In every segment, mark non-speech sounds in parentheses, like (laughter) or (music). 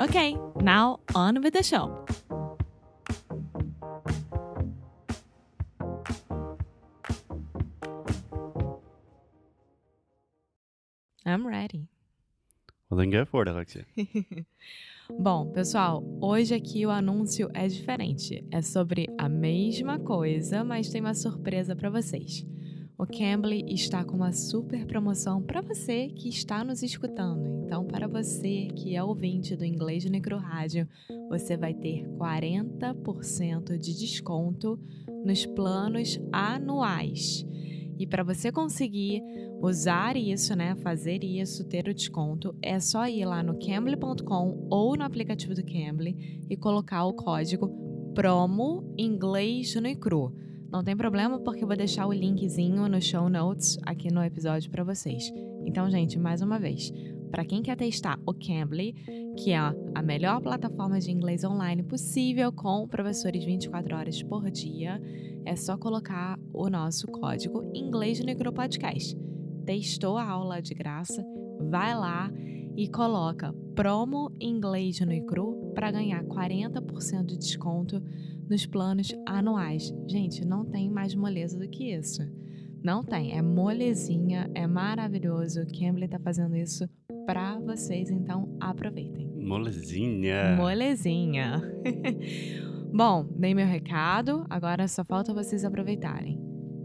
Okay, now on with the show. I'm ready. Well, then go for it, Alexia. (laughs) Bom, pessoal, hoje aqui o anúncio é diferente. É sobre a mesma coisa, mas tem uma surpresa para vocês. O Cambly está com uma super promoção para você que está nos escutando. Então, para você que é ouvinte do Inglês Micro Rádio, você vai ter 40% de desconto nos planos anuais. E para você conseguir usar isso, né, fazer isso, ter o desconto, é só ir lá no cambly.com ou no aplicativo do Cambly e colocar o código promo inglês no cru. Não tem problema porque eu vou deixar o linkzinho no show notes aqui no episódio para vocês. Então, gente, mais uma vez, para quem quer testar o Cambly, que é a melhor plataforma de inglês online possível com professores 24 horas por dia, é só colocar o nosso código Inglês no Podcast. Testou a aula de graça? Vai lá e coloca promo Inglês no Icru para ganhar 40% de desconto nos planos anuais. Gente, não tem mais moleza do que isso. Não tem, é molezinha, é maravilhoso. O Cambly tá fazendo isso para vocês, então aproveitem. Molezinha. Molezinha. (laughs) Bom, dei meu recado, agora só falta vocês aproveitarem.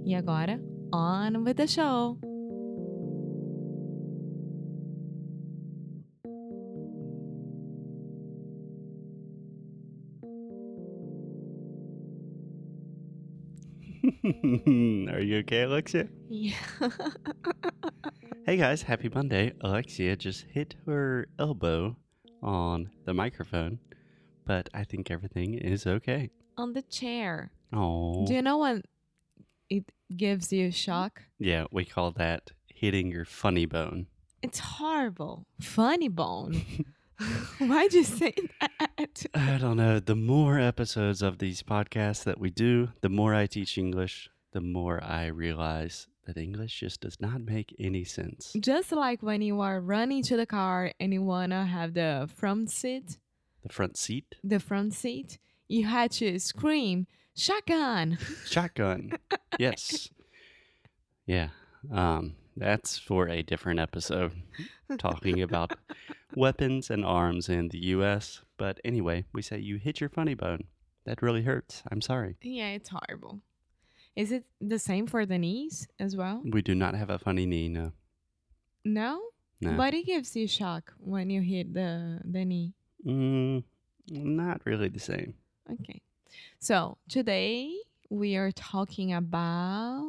E agora, on with the show! (laughs) Are you okay, Alexia? Yeah. (laughs) Hey guys, happy Monday. Alexia just hit her elbow on the microphone, but I think everything is okay. on the chair. Oh. Do you know when it gives you shock? Yeah, we call that hitting your funny bone. It's horrible. Funny bone. (laughs) (laughs) Why'd you say that? (laughs) I don't know. The more episodes of these podcasts that we do, the more I teach English, the more I realize that English just does not make any sense. Just like when you are running to the car and you wanna have the front seat, The front seat, the front seat, you had to scream, shotgun. (laughs) shotgun. yes. Yeah. Um, that's for a different episode talking about weapons and arms in the US. But anyway, we say you hit your funny bone. That really hurts. I'm sorry. Yeah, it's horrible. Is it the same for the knees as well? We do not have a funny knee, no. No? No. But it gives you shock when you hit the the knee. Mm, not really the same. Okay. So today we are talking about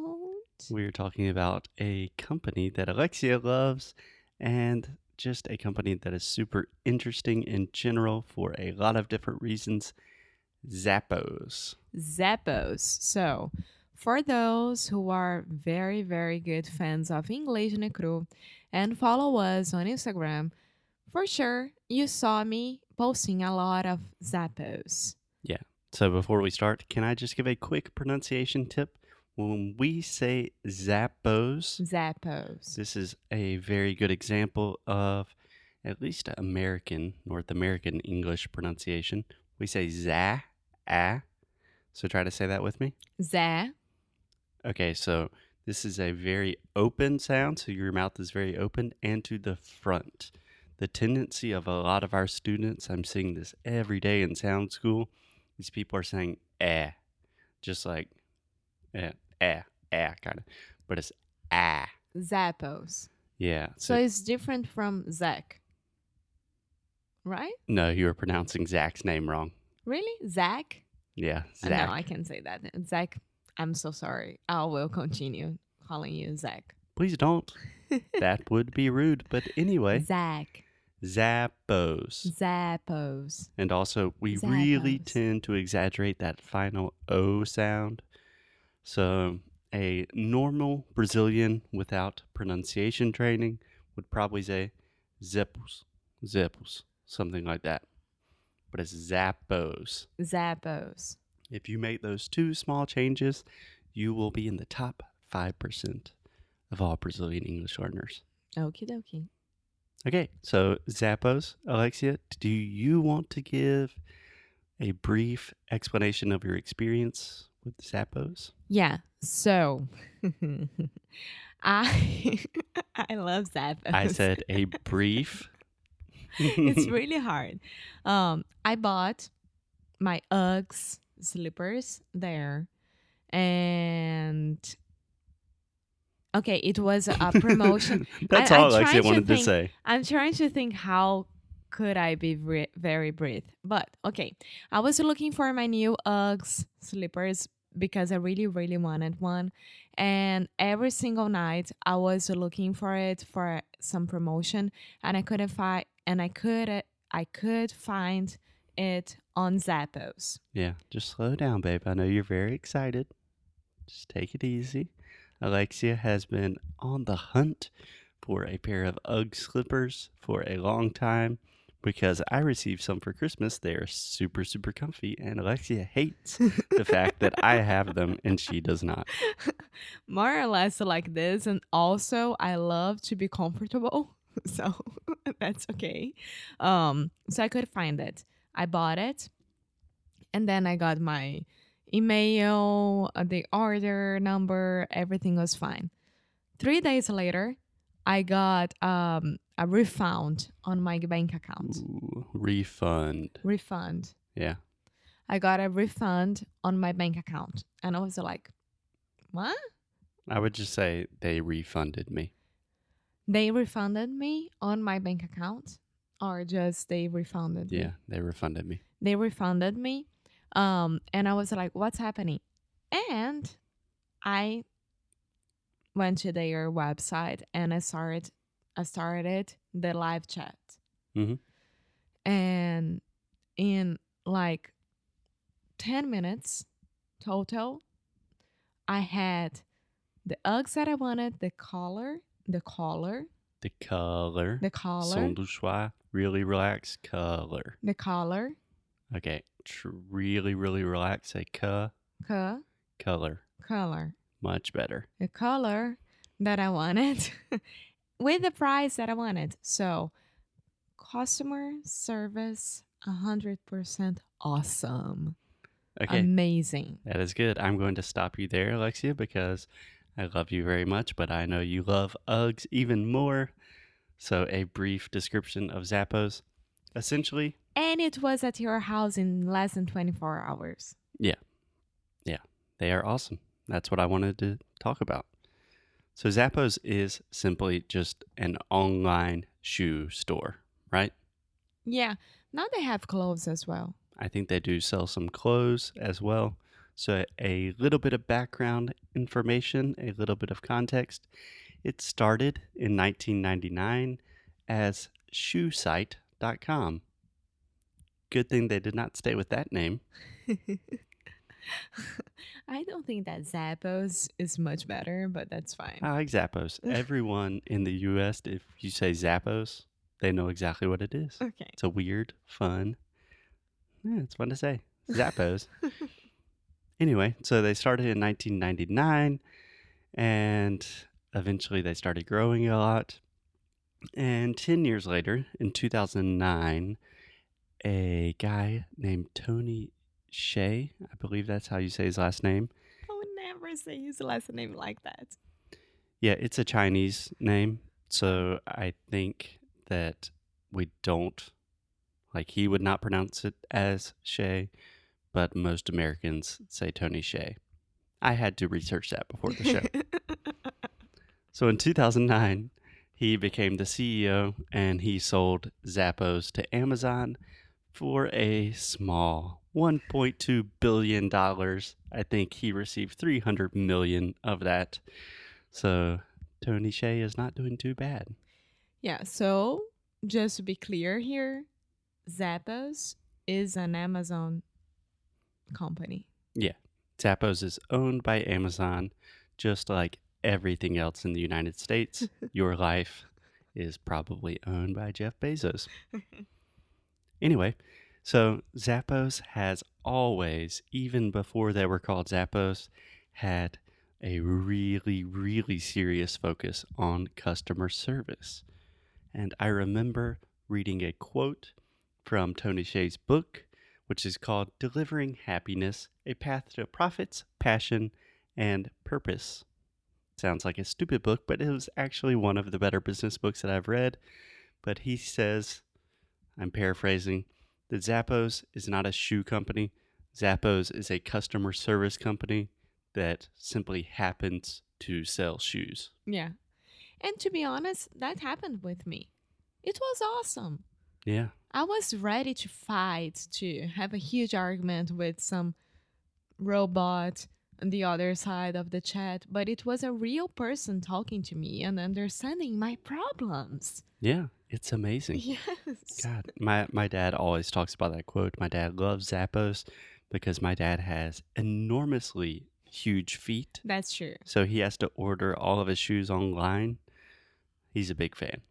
We're talking about a company that Alexia loves and just a company that is super interesting in general for a lot of different reasons. Zappos. Zappos. So for those who are very, very good fans of English Necru and follow us on Instagram, for sure you saw me posting a lot of Zappos. Yeah. So before we start, can I just give a quick pronunciation tip? When we say Zappos, Zappos. this is a very good example of at least American, North American English pronunciation. We say za, ah. So try to say that with me. Za. Okay, so this is a very open sound, so your mouth is very open and to the front. The tendency of a lot of our students, I'm seeing this every day in sound school, these people are saying eh. just like eh, eh, eh, kind of, but it's ah. Zappos. Yeah. So it's different from Zach. Right? no, you were pronouncing Zach's name wrong. Really? Zach? Yeah, Uh, Zach. No, I can say that. Zach, I'm so sorry. I will continue calling you Zach. Please don't. (laughs) that would be rude. But anyway, Zach. Zappos. Zappos. And also, we really tend to exaggerate that final O sound. So, a normal Brazilian without pronunciation training would probably say zippos, zippos, something like that. But it's Zappos. Zappos. If you make those two small changes, you will be in the top 5% of all Brazilian English learners. Okie dokie. Okay, so Zappos, Alexia, do you want to give a brief explanation of your experience with Zappos? Yeah. So (laughs) I (laughs) I love Zappos. I said (laughs) a brief. it's really hard. Um, I bought my Uggs slippers there, and okay, it was a promotion. That's I- I all to wanted to think- say. I'm trying to think how could I be very brief, but okay. I was looking for my new Uggs slippers because I really, really wanted one, and every single night I was looking for it for some promotion, and I couldn't find, and I could, I could find it on Zappos. Yeah, just slow down, babe. I know you're very excited. Just take it easy. Alexia has been on the hunt for a pair of Ugg slippers for a long time because I received some for Christmas. They are super, super comfy, and Alexia hates the fact that I have them and she does not. (laughs) more or less like this and also i love to be comfortable (laughs) so (laughs) that's okay um so i could find it i bought it and then i got my email uh, the order number everything was fine three days later i got um a refund on my bank account Ooh, refund. refund Yeah. i got a refund on my bank account and i was like what I would just say they refunded me. They refunded me on my bank account or just they refunded me? Yeah, they refunded me. They refunded me. Um and I was like, what's happening? And I went to their website and I started I started the live chat. Mhm. And in like 10 minutes total, I had the Uggs that I wanted, the collar, the collar, The color. the collar, Son du choix. Really relaxed Color. the collar, Okay. Tr- really, really relax. Say ca- color. color, Much better. the color that I wanted (laughs) with the price that I wanted. So, customer service, a hundred percent awesome, Okay. amazing. that is good. I'm going to stop you there, Alexia, because I love you very much, but I know you love Uggs even more. So, a brief description of Zappos. Essentially, And it was at your house in less than twenty four hours. Yeah. Yeah. They are awesome. That's what I wanted to talk about. So, Zappos is simply just an online shoe store, right? Yeah. Now they have clothes as well. I think they do sell some clothes as well. So, a little bit of background information, a little bit of context. It started in 1999 as shoesite.com. Good thing they did not stay with that name. (laughs) I don't think that Zappos is much better, but that's fine. I like Zappos. (laughs) Everyone in the US, if you say Zappos, they know exactly what it is. okay. It's a weird, fun. Yeah, it's fun to say. Zappos. (laughs) anyway, so they started in 1999 and eventually they started growing a lot. And 10 years later, in 2009, a guy named Tony Hsieh, I believe that's how you say his last name. I would never say his last name like that. Yeah, it's a Chinese name. So I think that we don't, like, he would not pronounce it as Shay, but most Americans say Tony Hsieh. I had to research that before the show. (laughs) so in 2009, he became the CEO and he sold Zappos to Amazon for a small 1.2 billion dollars. I think he received 300 million of that. So Tony Hsieh is not doing too bad. yeah, so just to be clear here, Zappos is an Amazon company. Yeah. Zappos is owned by Amazon, just like everything else in the United States. (laughs) Your life is probably owned by Jeff Bezos. Anyway, so Zappos has always, even before they were called Zappos, had a really, really serious focus on customer service. And I remember reading a quote from Tony Hsieh's book, which is called Delivering Happiness A Path to Profits, Passion, and Purpose. Sounds like a stupid book, but it was actually one of the better business books that I've read. But he says, I'm paraphrasing, that Zappos is not a shoe company. Zappos is a customer service company that simply happens to sell shoes. Yeah. And to be honest, that happened with me. It was awesome. Yeah. I was ready to fight, to have a huge argument with some robot the other side of the chat, but it was a real person talking to me and understanding my problems. Yeah. It's amazing. (laughs) Yes. God, my my dad always talks about that quote. My dad loves Zappos because my dad has enormously huge feet, That's true. so he has to order all of his shoes online. He's a big fan.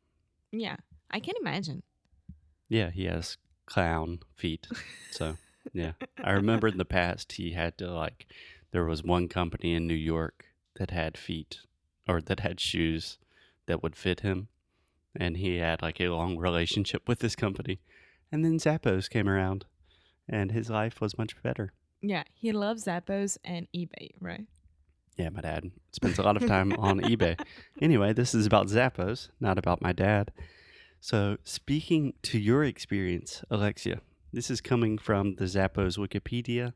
Yeah. I can imagine. Yeah, he has clown feet. So, yeah. I remember in the (laughs) past he had to like there was one company in New York that had feet or that had shoes that would fit him and he had like a long relationship with this company. And then Zappos came around and his life was much better. Yeah. He loves Zappos and eBay, right? Yeah, my dad spends a lot of (laughs) time on eBay. Anyway, this is about Zappos, not about my dad. So, speaking to your experience, Alexia, this is coming from the Zappos Wikipedia.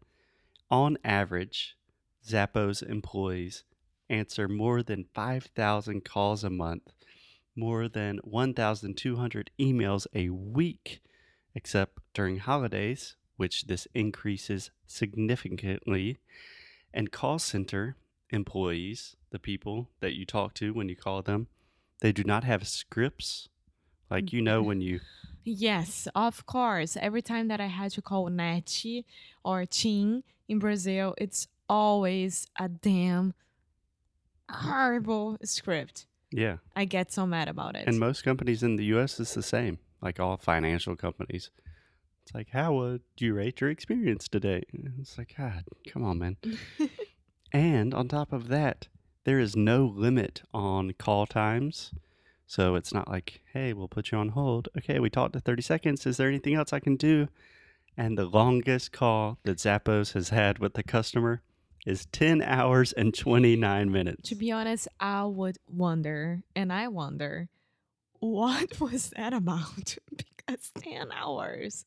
On average, Zappos employees answer more than 5,000 calls a month, more than 1,200 emails a week, except during holidays, which this increases significantly. And call center employees, the people that you talk to when you call them, they do not have scripts. Like you know when you Yes, of course. Every time that I had to call NET or Tim in Brazil, it's always a damn horrible script. yeah. I get so mad about it. And most companies in the US is the same. Like all financial companies. It's like, how would you rate your experience today? It's like, God, come on, man. (laughs) and on top of that, there is no limit on call times. So it's not like, hey, we'll put you on hold. Okay, we talked to 30 seconds. Is there anything else I can do? And the longest call that Zappos has had with the customer is 10 hours and 29 minutes. to be honest, I would wonder, and I wonder, what (laughs) was that about? (laughs) because 10 hours.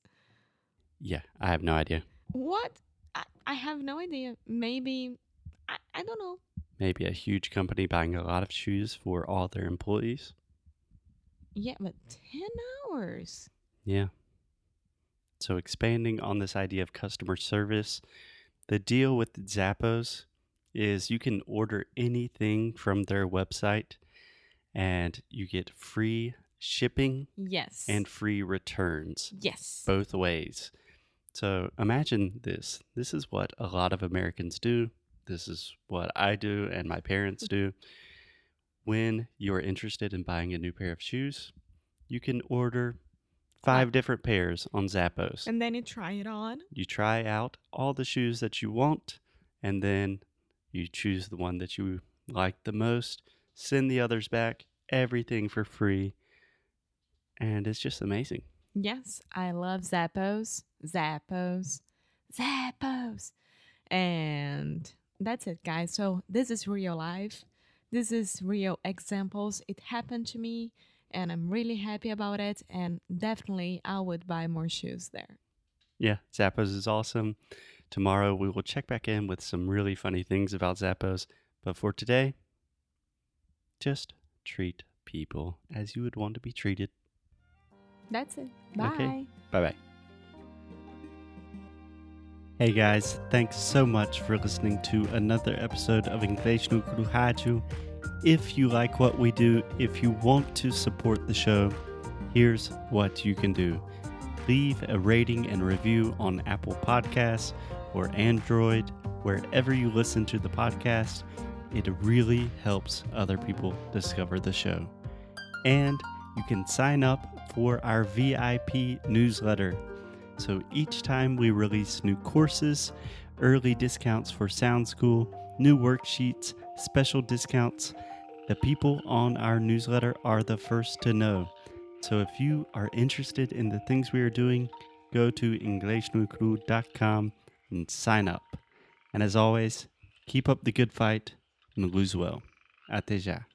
yeah, I have no idea. What? I, I have no idea. Maybe, I, I don't know. Maybe a huge company buying a lot of shoes for all their employees. Yeah, but 10 hours. Yeah. So expanding on this idea of customer service, the deal with Zappos is you can order anything from their website and you get free shipping Yes. and free returns yes. both ways. So imagine this. This is what a lot of Americans do. This is what I do and my parents mm-hmm. do. When you're interested in buying a new pair of shoes, you can order five different pairs on Zappos. And then you try it on. You try out all the shoes that you want, and then you choose the one that you like the most, send the others back, everything for free. And it's just amazing. Yes, I love Zappos. Zappos. Zappos. And that's it, guys. So this is real life. This is real examples. It happened to me, and I'm really happy about it. And definitely, I would buy more shoes there. Yeah, Zappos is awesome. Tomorrow we will check back in with some really funny things about Zappos. But for today, just treat people as you would want to be treated. That's it. Bye. Okay. Bye bye. Hey guys, thanks so much for listening to another episode of Inglês no Rádio. If you like what we do, if you want to support the show, here's what you can do. Leave a rating and review on Apple Podcasts or Android, wherever you listen to the podcast. It really helps other people discover the show. And you can sign up for our VIP newsletter. So each time we release new courses, early discounts for Sound School, new worksheets, special discounts, the people on our newsletter are the first to know. So if you are interested in the things we are doing, go to inglesnuecru.com and sign up. And as always, keep up the good fight and lose well. Até já.